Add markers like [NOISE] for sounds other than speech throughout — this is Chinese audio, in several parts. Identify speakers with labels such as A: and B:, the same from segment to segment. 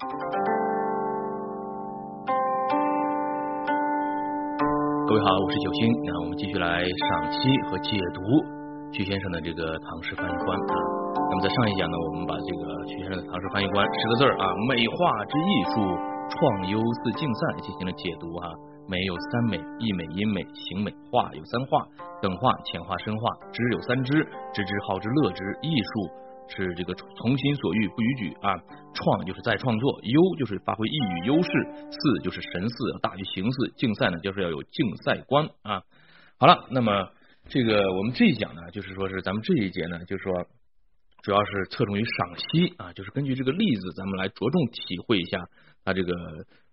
A: 各位好，我是九星。那我们继续来赏析和解读徐先生的这个唐诗翻译官。那么在上一讲呢，我们把这个徐先生的唐诗翻译官十个字儿啊，美化之艺术，创优似竞赛进行了解读哈。美有三美，意美、音美、形美；画有三画，等画、浅画、深画；知有三知，知之、好之、乐之。艺术。是这个从心所欲不逾矩啊，创就是在创作，优就是发挥异域优势，四就是神似大于形似，竞赛呢就是要有竞赛观啊。好了，那么这个我们这一讲呢，就是说是咱们这一节呢，就是说主要是侧重于赏析啊，就是根据这个例子，咱们来着重体会一下它这个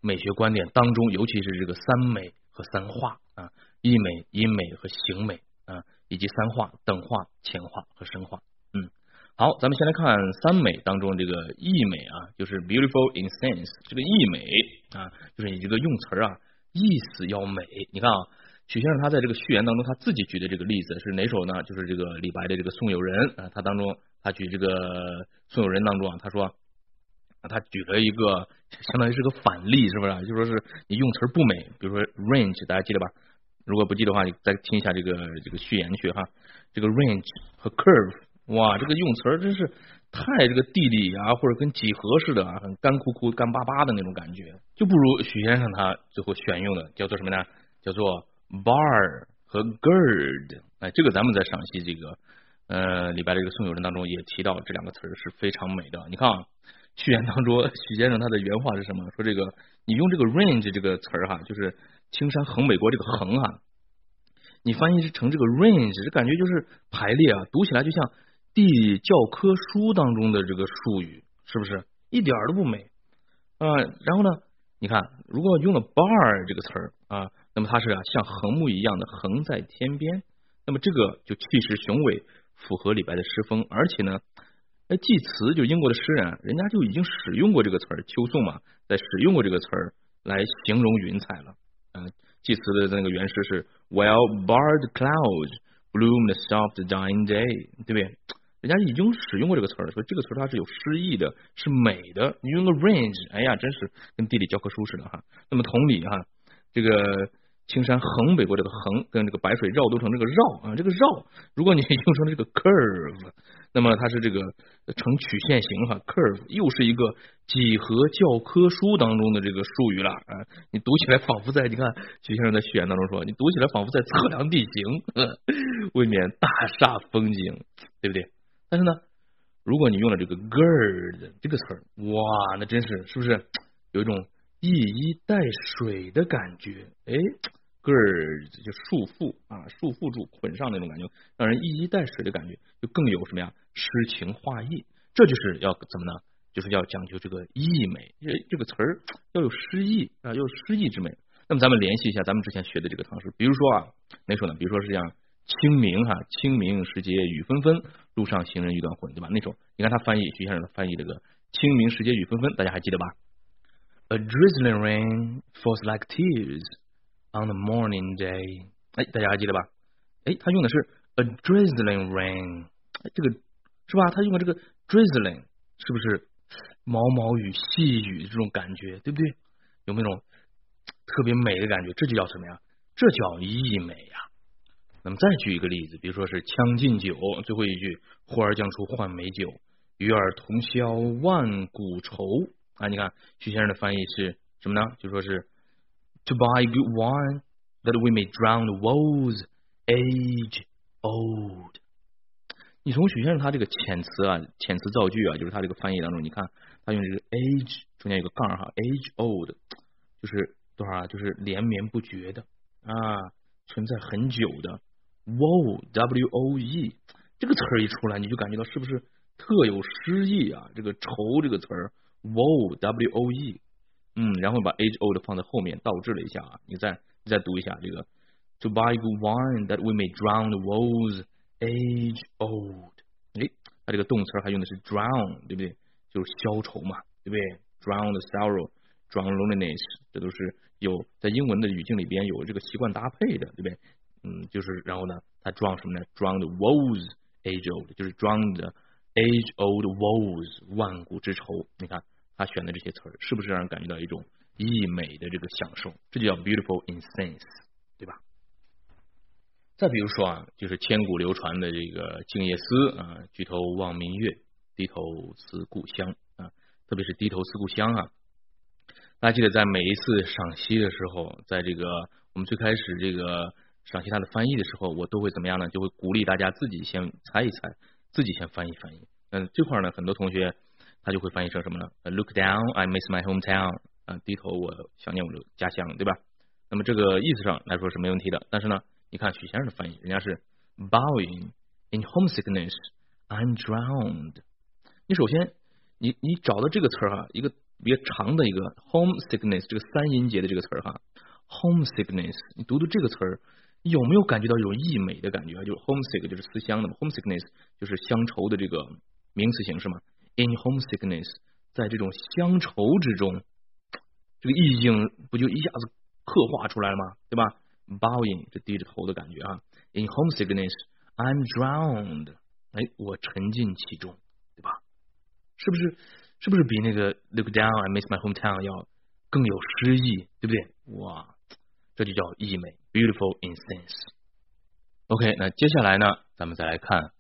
A: 美学观点当中，尤其是这个三美和三画啊，意美、音美和形美啊，以及三画、等画、浅画和深画。好，咱们先来看三美当中这个意美啊，就是 beautiful in sense，这个意美啊，就是你这个用词啊，意思要美。你看啊，许先生他在这个序言当中他自己举的这个例子是哪首呢？就是这个李白的这个送友人啊，他当中他举这个送友人当中啊，他说他举了一个相当于是个反例，是不是？就说是你用词不美，比如说 range，大家记得吧？如果不记的话，你再听一下这个这个序言去哈。这个 range 和 curve。哇，这个用词儿真是太这个地理啊，或者跟几何似的啊，很干枯枯、干巴巴的那种感觉，就不如许先生他最后选用的叫做什么呢？叫做 bar 和 gird。哎，这个咱们在赏析这个呃李白的这个送友人当中也提到这两个词儿是非常美的。你看啊，序言当中许先生他的原话是什么？说这个你用这个 range 这个词儿哈，就是青山横北国这个横哈，你翻译成这个 range，这感觉就是排列啊，读起来就像。地教科书当中的这个术语是不是一点都不美啊？然后呢，你看，如果用了 bar 这个词儿啊，那么它是啊像横木一样的横在天边，那么这个就气势雄伟，符合李白的诗风。而且呢，哎，济慈就英国的诗人，人家就已经使用过这个词儿，秋颂嘛，在使用过这个词儿来形容云彩了。嗯，济慈的那个原诗是 While barred clouds bloom the soft dying day，对不对？人家已经使用过这个词儿，所以这个词它是有诗意的，是美的。你用个 range，哎呀，真是跟地理教科书似的哈。那么同理哈，这个青山横北过这个横，跟这个白水绕都成这个绕啊，这个绕，如果你 [LAUGHS] 用成了这个 curve，那么它是这个呈曲线型哈，curve 又是一个几何教科书当中的这个术语了啊。你读起来仿佛在，你看徐先生在序言当中说，你读起来仿佛在测量地形，[LAUGHS] 未免大煞风景，对不对？但是呢，如果你用了这个 gird 这个词儿，哇，那真是是不是有一种一衣带水的感觉？哎，gird 就束缚啊，束缚住、捆上那种感觉，让人一衣带水的感觉，就更有什么呀？诗情画意，这就是要怎么呢？就是要讲究这个意美，这这个词儿要有诗意啊，要有诗意之美。那么咱们联系一下咱们之前学的这个唐诗，比如说啊，哪首呢？比如说是像。清明哈，清明时节雨纷纷，路上行人欲断魂，对吧？那首你看他翻译徐先生的翻译这个清明时节雨纷纷，大家还记得吧？A drizzling rain falls like tears on the morning day。哎，大家还记得吧？哎，他用的是 a drizzling rain，这个是吧？他用的这个 drizzling 是不是毛毛雨、细雨这种感觉，对不对？有没有那种特别美的感觉？这就叫什么呀？这叫溢美呀！那么再举一个例子，比如说是《将进酒》最后一句“呼儿将出换美酒，与尔同销万古愁”啊，你看徐先生的翻译是什么呢？就说是 “To buy good wine that we may drown the woes age old”。你从许先生他这个遣词啊，遣词造句啊，就是他这个翻译当中，你看他用这个 “age” 中间有个杠哈，“age old” 就是多少啊？就是连绵不绝的啊，存在很久的。Woe, W O E，这个词儿一出来，你就感觉到是不是特有诗意啊？这个愁这个词儿，Woe, W O E，嗯，然后把 age old 放在后面倒置了一下啊，你再你再读一下这个，To buy good wine that we may drown the woes age old，哎，它这个动词还用的是 drown，对不对？就是消愁嘛，对不对？Drown the sorrow, drown loneliness，这都是有在英文的语境里边有这个习惯搭配的，对不对？嗯，就是然后呢，他装什么呢？drown the woes age old，就是装的 age old woes 万古之愁。你看他选的这些词儿是不是让人感觉到一种溢美的这个享受？这就叫 beautiful in sense，对吧？再比如说啊，就是千古流传的这个《静夜思》啊，举头望明月，低头思故乡啊，特别是低头思故乡啊。大家记得在每一次赏析的时候，在这个我们最开始这个赏析它的翻译的时候，我都会怎么样呢？就会鼓励大家自己先猜一猜，自己先翻译翻译。嗯，这块呢，很多同学他就会翻译成什么呢？Look down, I miss my hometown。啊，低头我想念我的家乡，对吧？那么这个意思上来说是没问题的。但是呢，你看许先生的翻译，人家是 Bowing in homesickness, I'm drowned。你首先，你你找到这个词儿哈，一个比较长的一个 homesickness 这个三音节的这个词儿哈，homesickness，你读读这个词儿，有没有感觉到一种溢美的感觉？就是 homesick 就是思乡的嘛，homesickness 就是乡愁的这个。名词形式嘛，in homesickness，在这种乡愁之中，这个意境不就一下子刻画出来了吗？对吧？Bowing，这低着头的感觉啊。In homesickness，I'm drowned，哎，我沉浸其中，对吧？是不是？是不是比那个 Look down，I miss my hometown 要更有诗意，对不对？哇，这就叫溢美，beautiful in sense。OK，那接下来呢，咱们再来看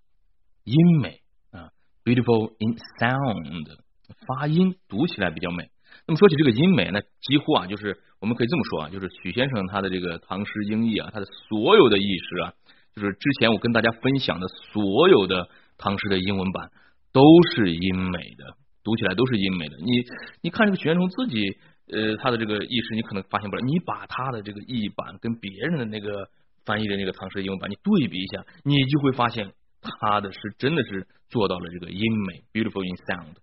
A: 音美啊。Beautiful in sound，发音读起来比较美。那么说起这个音美，那几乎啊，就是我们可以这么说啊，就是许先生他的这个唐诗英译啊，他的所有的意识啊，就是之前我跟大家分享的所有的唐诗的英文版都是音美的，读起来都是音美的。你你看这个许先生自己呃他的这个意识，你可能发现不了。你把他的这个译版跟别人的那个翻译的那个唐诗英文版，你对比一下，你就会发现。他的是真的是做到了这个音美，beautiful in sound。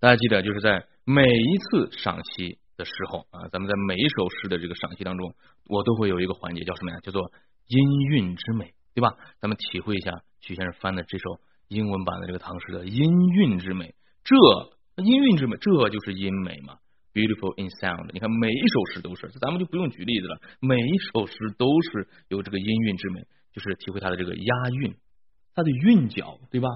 A: 大家记得，就是在每一次赏析的时候啊，咱们在每一首诗的这个赏析当中，我都会有一个环节叫什么呀？叫做音韵之美，对吧？咱们体会一下许先生翻的这首英文版的这个唐诗的音韵之美。这音韵之美，这就是音美嘛，beautiful in sound。你看每一首诗都是，咱们就不用举例子了，每一首诗都是有这个音韵之美，就是体会它的这个押韵。它的韵脚，对吧？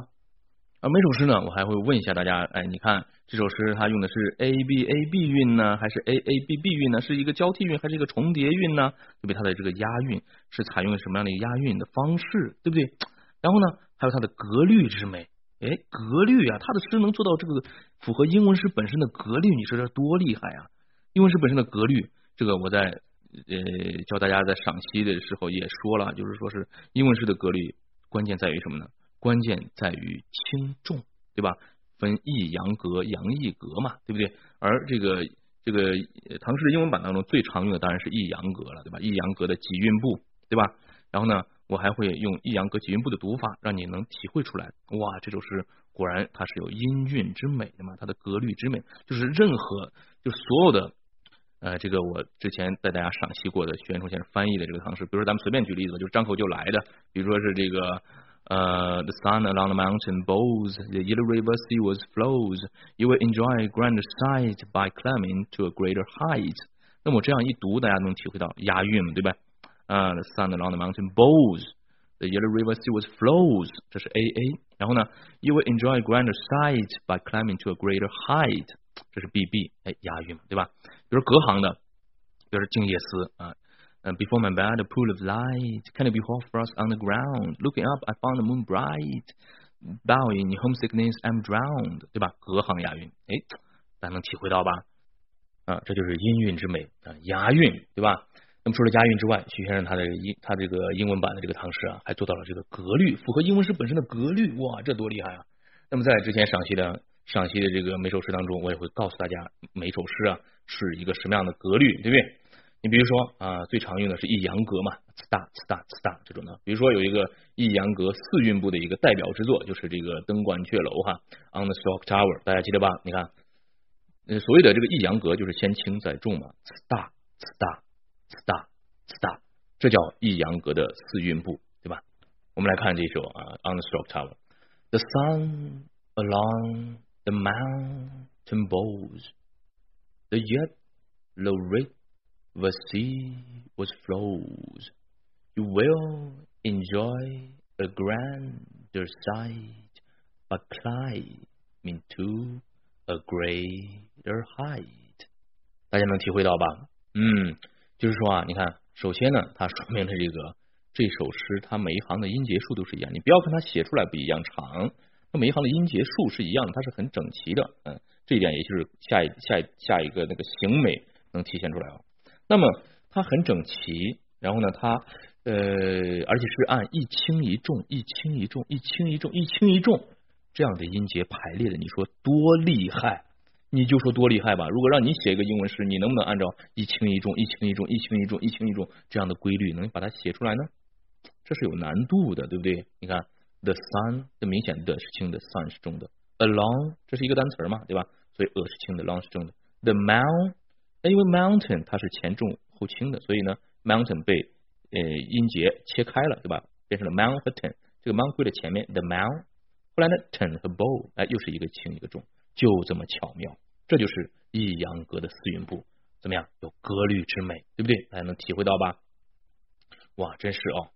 A: 而每首诗呢，我还会问一下大家，哎，你看这首诗它用的是 A B A B 韵呢，还是 A A B B 韵呢？是一个交替韵，还是一个重叠韵呢？对不对？它的这个押韵是采用什么样的一个押韵的方式，对不对？然后呢，还有它的格律之美，哎，格律啊，他的诗能做到这个符合英文诗本身的格律，你说这多厉害啊！英文诗本身的格律，这个我在呃教大家在赏析的时候也说了，就是说是英文诗的格律。关键在于什么呢？关键在于轻重，对吧？分抑扬格、扬抑格嘛，对不对？而这个这个唐诗的英文版当中最常用的当然是抑扬格了，对吧？抑扬格的几韵部，对吧？然后呢，我还会用抑扬格几韵部的读法，让你能体会出来。哇，这首诗果然它是有音韵之美的嘛，它的格律之美，就是任何就所有的呃，这个我之前带大家赏析过的徐元冲先生翻译的这个唐诗，比如说咱们随便举例子，就是张口就来的。比如说是这个呃，The sun along the mountain bows, the yellow river sea was flows. You will enjoy a grand sight by climbing to a greater height. 那么这样一读，大家能体会到押韵嘛，对吧？啊，The sun along the mountain bows, the yellow river seawards flows. 这是 A A。然后呢，You will enjoy grander sight by climbing to a greater height. 这是 B B，哎，押韵嘛，对吧？比如隔行的，比如静夜思啊。And before my bed, a pool of light. Can it be hot frost on the ground? Looking up, I found the moon bright. Bowing in homesickness, I'm drowned. 对吧？隔行押韵，哎，大家能体会到吧？啊，这就是音韵之美啊，押韵，对吧？ 那么除了押韵之外，徐先生他的英他这个英文版的这个唐诗啊，还做到了这个格律，符合英文诗本身的格律，哇，这多厉害啊！那么在之前赏析的赏析的这个每首诗当中，我也会告诉大家每首诗啊是一个什么样的格律，对不对？你比如说啊，最常用的是抑扬格嘛，呲大呲大呲大这种的。比如说有一个抑扬格四韵部的一个代表之作，就是这个登鹳雀楼哈，On the Stock Tower，大家记得吧？你看，所谓的这个抑扬格就是先轻再重嘛，呲大呲大 大呲大，这叫抑扬格的四韵部，对吧？我们来看这首啊，On the Stock Tower，The sun along the mountain bows，the yellow red the sea was flows. You will enjoy a grander sight by climbing to a greater height。大家能体会到吧？嗯，就是说啊，你看， 首先呢，它说明了这个 [LAUGHS] 这首诗它每一行的音节数都是一样。你不要看它写出来不一样长，那每一行的音节数是一样的，它是很整齐的。嗯，这一点也就是下一下一下一个那个形美能体现出来啊。那么它很整齐，然后呢，它呃，而且是按一轻一重、一轻一重、一轻一重、一轻一重这样的音节排列的，你说多厉害？你就说多厉害吧！如果让你写一个英文诗，你能不能按照一轻一重、一轻一重、一轻一重、一轻一重这样的规律，能把它写出来呢？这是有难度的，对不对？你看，the sun，这明显的是轻的，sun 是重的，along 这是一个单词嘛，对吧？所以 a 是轻的，long 是重的。the mount，因为 mountain 它是前重后轻的，所以呢，mountain 被呃音节切开了，对吧？变成了 mount 和 ten，这个 mount 归了前面，the mount，后来呢，ten 和 bow，哎，又是一个轻一个重。就这么巧妙，这就是抑扬格的四韵部，怎么样？有格律之美，对不对？大家能体会到吧？哇，真是哦，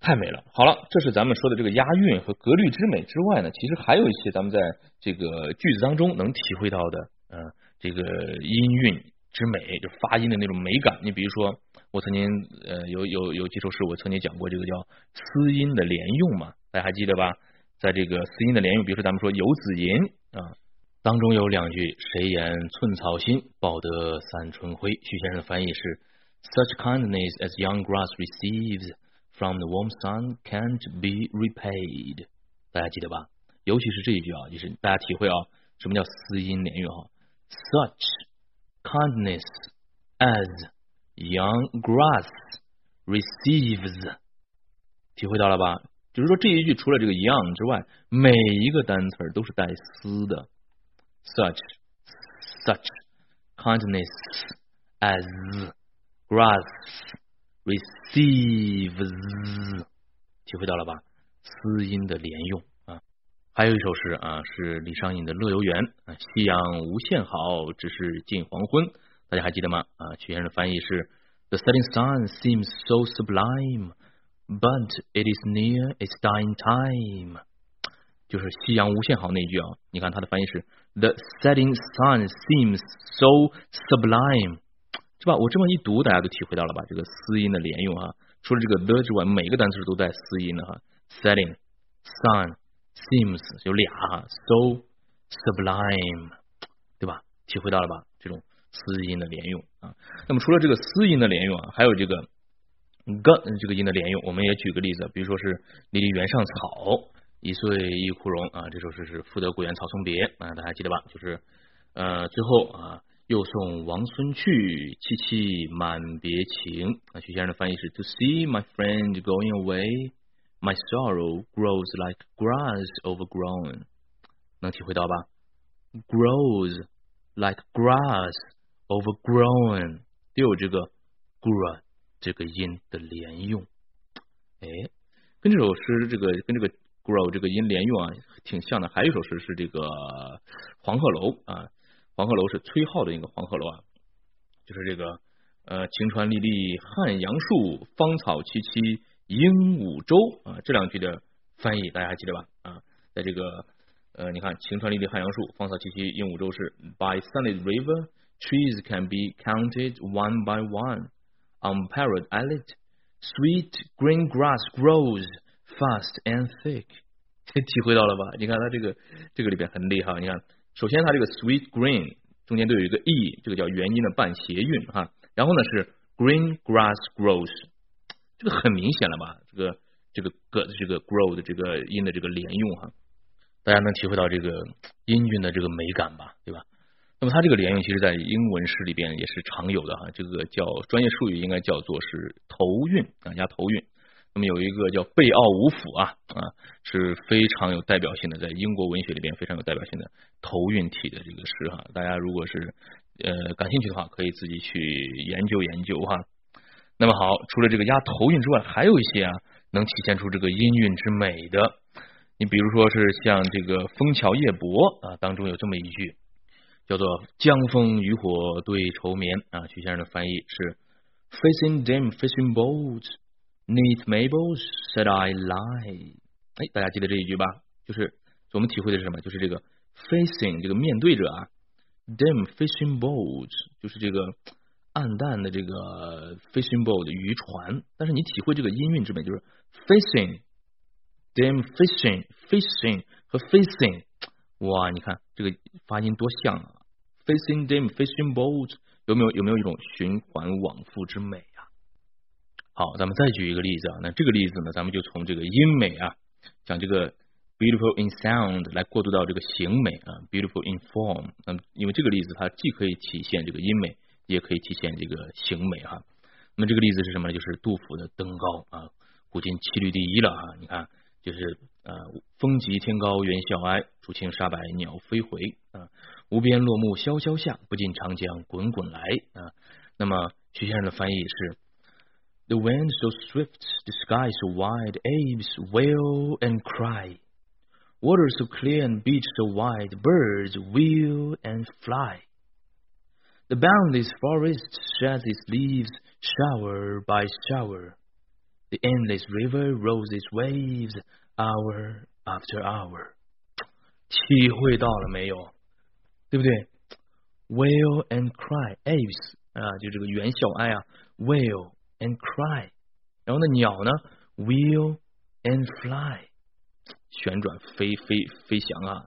A: 太美了！好了，这是咱们说的这个押韵和格律之美之外呢，其实还有一些咱们在这个句子当中能体会到的，嗯，这个音韵之美，就发音的那种美感。你比如说，我曾经呃有有有几首诗，我曾经讲过这个叫思音的连用嘛，大家还记得吧？在这个四音的连用，比如说咱们说《游子吟》啊，当中有两句“谁言寸草心，报得三春晖”。徐先生的翻译是 “Such kindness as young grass receives from the warm sun can't be repaid”。大家记得吧？尤其是这一句啊，就是大家体会啊，什么叫四音连用哈？“Such kindness as young grass receives”，体会到了吧？就是说这一句除了这个 young 之外，每一个单词都是带思的。Such such kindness as grass receives，体会到了吧？丝音的连用啊。还有一首诗啊，是李商隐的《乐游原》，夕阳无限好，只是近黄昏。大家还记得吗？啊，曲先生的翻译是 The setting sun seems so sublime。But it is near its dying time，就是夕阳无限好那句啊。你看它的翻译是 The setting sun seems so sublime，是吧？我这么一读，大家都体会到了吧？这个思音的连用啊，除了这个 the 之外，每个单词都带思音的哈。Setting sun seems 有俩哈，so sublime，对吧？体会到了吧？这种思音的连用啊。那么除了这个思音的连用啊，还有这个。个这个音的连用，我们也举个例子，比如说是“离离原上草，一岁一枯荣”啊，这首诗是“赋得古原草送别”啊，大家记得吧？就是呃，最后啊，又送王孙去，萋萋满别情啊。徐先生的翻译是：“To see my friend going away, my sorrow grows like grass overgrown。”能体会到吧？Grows like grass overgrown，都有这个 “grow”。这个音的连用，哎，跟这首诗这个跟这个 grow 这个音连用啊，挺像的。还有一首诗是这个黄鹤楼啊，黄鹤楼是崔颢的一个黄鹤楼啊，就是这个呃，晴川历历汉阳树，芳草萋萋鹦鹉洲啊，这两句的翻译大家还记得吧？啊，在这个呃，你看晴川历历汉阳树，芳草萋萋鹦鹉洲是 By sunlit river, trees can be counted one by one. Unparalleled islet, sweet green grass grows fast and thick。体会到了吧？你看它这个这个里边很厉害。你看，首先它这个 sweet green 中间都有一个 e，这个叫元音的半谐韵哈。然后呢是 green grass grows，这个很明显了吧？这个这个个这个 grow 的这个音的这个连用哈，大家能体会到这个音韵的这个美感吧？对吧？那么它这个连用，其实在英文诗里边也是常有的哈。这个叫专业术语，应该叫做是头韵啊，加头韵。那么有一个叫贝奥武甫啊啊，是非常有代表性的，在英国文学里边非常有代表性的头韵体的这个诗哈。大家如果是呃感兴趣的话，可以自己去研究研究哈。那么好，除了这个押头韵之外，还有一些啊能体现出这个音韵之美的。你比如说是像这个《枫桥夜泊》啊当中有这么一句。叫做江枫渔火对愁眠啊，徐先生的翻译是 Facing dim fishing boats, neath maples said I lie。哎，大家记得这一句吧？就是我们体会的是什么？就是这个 facing 这个面对着啊，dim fishing boats 就是这个暗淡的这个 fishing boat 渔船，但是你体会这个音韵之美，就是 facing dim fishing fishing 和 facing，哇，你看这个发音多像啊，facing dim fishing boat 有没有有没有一种循环往复之美啊？好，咱们再举一个例子啊，那这个例子呢，咱们就从这个音美啊，讲这个。Beautiful in sound 来过渡到这个形美啊，Beautiful in form。那么因为这个例子它既可以体现这个音美，也可以体现这个形美哈。那么这个例子是什么呢？就是杜甫的《登高》啊，古今七律第一了啊。你看，就是呃，风急天高猿啸哀，竹青沙白鸟飞回啊。无边落木萧萧下，不尽长江滚滚来啊。那么徐先生的翻译是：The wind so swift, the sky so wide, apes wail and cry. Water so clear and beach so wide, birds wheel and fly. The boundless forest sheds its leaves shower by shower. The endless river rolls its waves hour after hour. 体会到了没有？对不对？Wail and cry, apes 啊，就这个猿啸哀啊，wail and cry。然后呢，鸟呢，wheel and fly。旋转飞飞飞翔啊，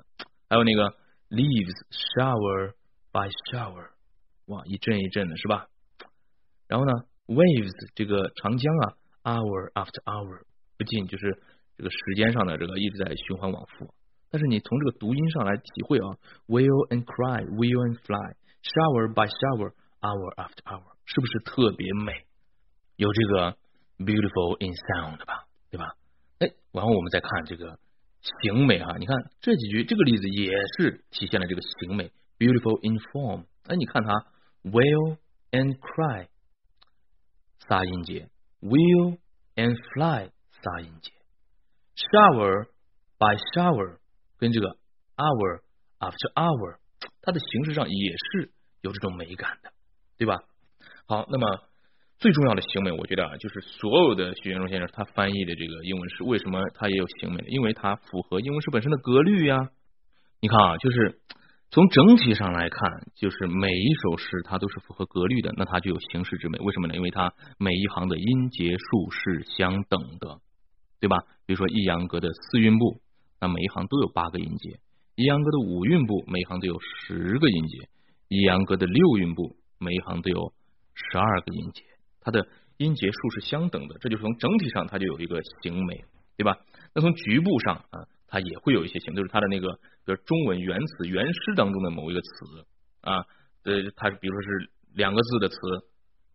A: 还有那个 leaves shower by shower，哇，一阵一阵的是吧？然后呢，waves 这个长江啊 ，hour after hour 不仅，就是这个时间上的这个一直在循环往复。但是你从这个读音上来体会啊，will and cry，will and fly，shower by shower，hour after hour，是不是特别美？有这个 beautiful in sound 吧，对吧？哎，然后我们再看这个。形美哈，你看这几句，这个例子也是体现了这个形美，beautiful in form。哎，你看它，will and cry，仨音节，will and fly，仨音节，shower by shower，跟这个 hour after hour，它的形式上也是有这种美感的，对吧？好，那么。最重要的行美，我觉得啊，就是所有的徐元中先生他翻译的这个英文诗，为什么他也有行美？因为它符合英文诗本身的格律呀。你看啊，就是从整体上来看，就是每一首诗它都是符合格律的，那它就有形式之美。为什么呢？因为它每一行的音节数是相等的，对吧？比如说抑扬格的四韵部，那每一行都有八个音节；抑扬格的五韵部，每一行都有十个音节；抑扬格的六韵部，每一行都有十二个音节。它的音节数是相等的，这就是从整体上它就有一个形美，对吧？那从局部上啊，它也会有一些形，就是它的那个，比如中文原词原诗当中的某一个词啊，呃，它比如说是两个字的词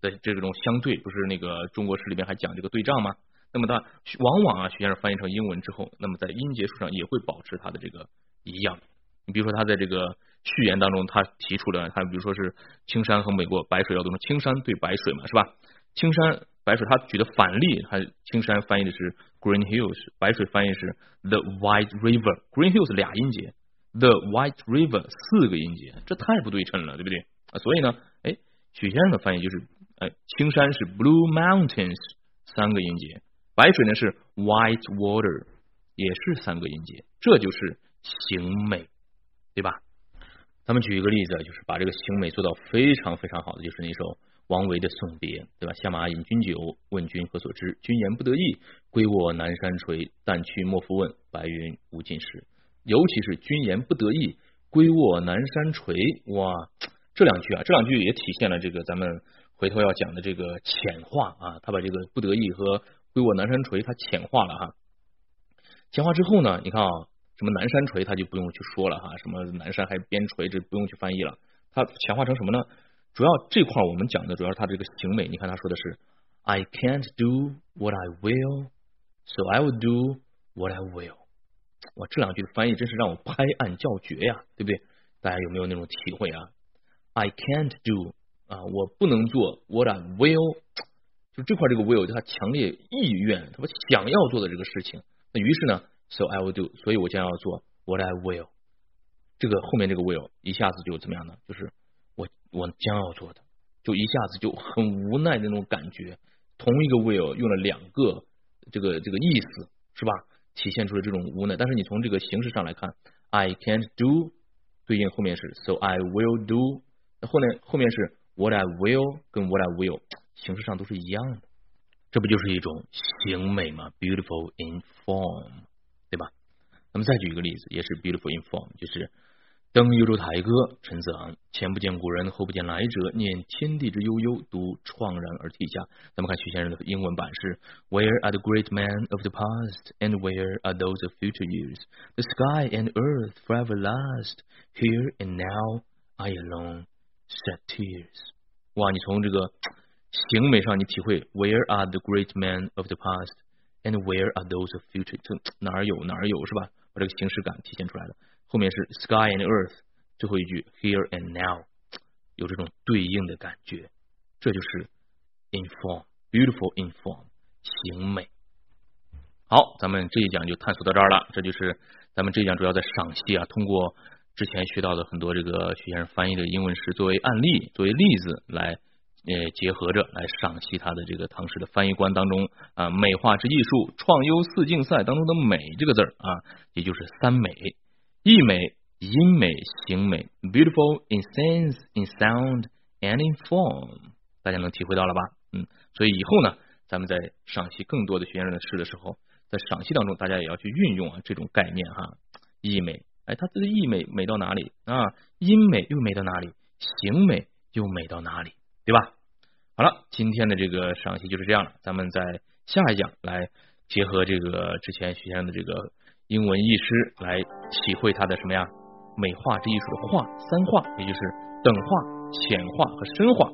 A: 的这种相对，不是那个中国诗里面还讲这个对仗吗？那么它往往啊，徐先生翻译成英文之后，那么在音节数上也会保持它的这个一样。你比如说他在这个序言当中，他提出了他比如说是青山和美国白水要多成青山对白水嘛，是吧？青山白水，他举的反例，他青山翻译的是 Green Hills，白水翻译是 The White River。Green Hills 俩音节，The White River 四个音节，这太不对称了，对不对？啊，所以呢，哎，许先生的翻译就是，哎，青山是 Blue Mountains 三个音节，白水呢是 White Water 也是三个音节，这就是形美，对吧？咱们举一个例子，就是把这个形美做到非常非常好的，就是那首。王维的送别，对吧？下马饮君酒，问君何所知？君言不得意，归卧南山陲。但去莫复问，白云无尽时。尤其是君言不得意，归卧南山陲。哇，这两句啊，这两句也体现了这个咱们回头要讲的这个浅化啊。他把这个不得意和归卧南山陲，他浅化了哈。浅化之后呢，你看啊，什么南山陲，他就不用去说了哈。什么南山还边陲，这不用去翻译了。他浅化成什么呢？主要这块我们讲的主要是它这个行为，你看他说的是 I can't do what I will, so I will do what I will。哇，这两句的翻译真是让我拍案叫绝呀，对不对？大家有没有那种体会啊？I can't do 啊，我不能做 what I will，就这块这个 will，他强烈意愿，他想要做的这个事情。那于是呢，so I will do，所以我将要做 what I will。这个后面这个 will 一下子就怎么样呢？就是。我我将要做的，就一下子就很无奈那种感觉。同一个 will 用了两个这个这个意思，是吧？体现出了这种无奈。但是你从这个形式上来看，I can't do 对应后面是 so I will do，那后面后面是 what I will 跟 what I will 形式上都是一样的，这不就是一种形美吗？beautiful in form，对吧？那么再举一个例子，也是 beautiful in form，就是。登幽州台歌，陈子昂。前不见古人，后不见来者。念天地之悠悠，独怆然而涕下。咱们看徐先生的英文版是：Where are the great men of the past, and where are those of future years? The sky and earth forever last. Here and now, I alone shed tears. 哇，你从这个形美上，你体会 Where are the great men of the past, and where are those of future？这哪儿有哪儿有是吧？把这个形式感体现出来了。后面是 sky and earth，最后一句 here and now，有这种对应的感觉，这就是 inform，beautiful inform，形美。好，咱们这一讲就探索到这儿了。这就是咱们这一讲主要在赏析啊，通过之前学到的很多这个徐先生翻译的英文诗作为案例，作为例子来呃结合着来赏析他的这个唐诗的翻译观当中啊美化之艺术，创优四竞赛当中的美这个字儿啊，也就是三美。意美、音美、形美，beautiful in sense, in sound, and in form，大家能体会到了吧？嗯，所以以后呢，咱们在赏析更多的徐先生的诗的时候，在赏析当中，大家也要去运用啊这种概念哈。意美，哎，它这个意美美到哪里啊？音美又美到哪里？形美又美到哪里？对吧？好了，今天的这个赏析就是这样了，咱们在下一讲来结合这个之前徐先生的这个。英文译诗来体会它的什么呀？美化这艺术的化三化，也就是等化、浅化和深化。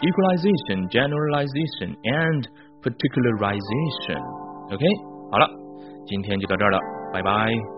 A: Equalization, generalization, and particularization. OK，好了，今天就到这儿了，拜拜。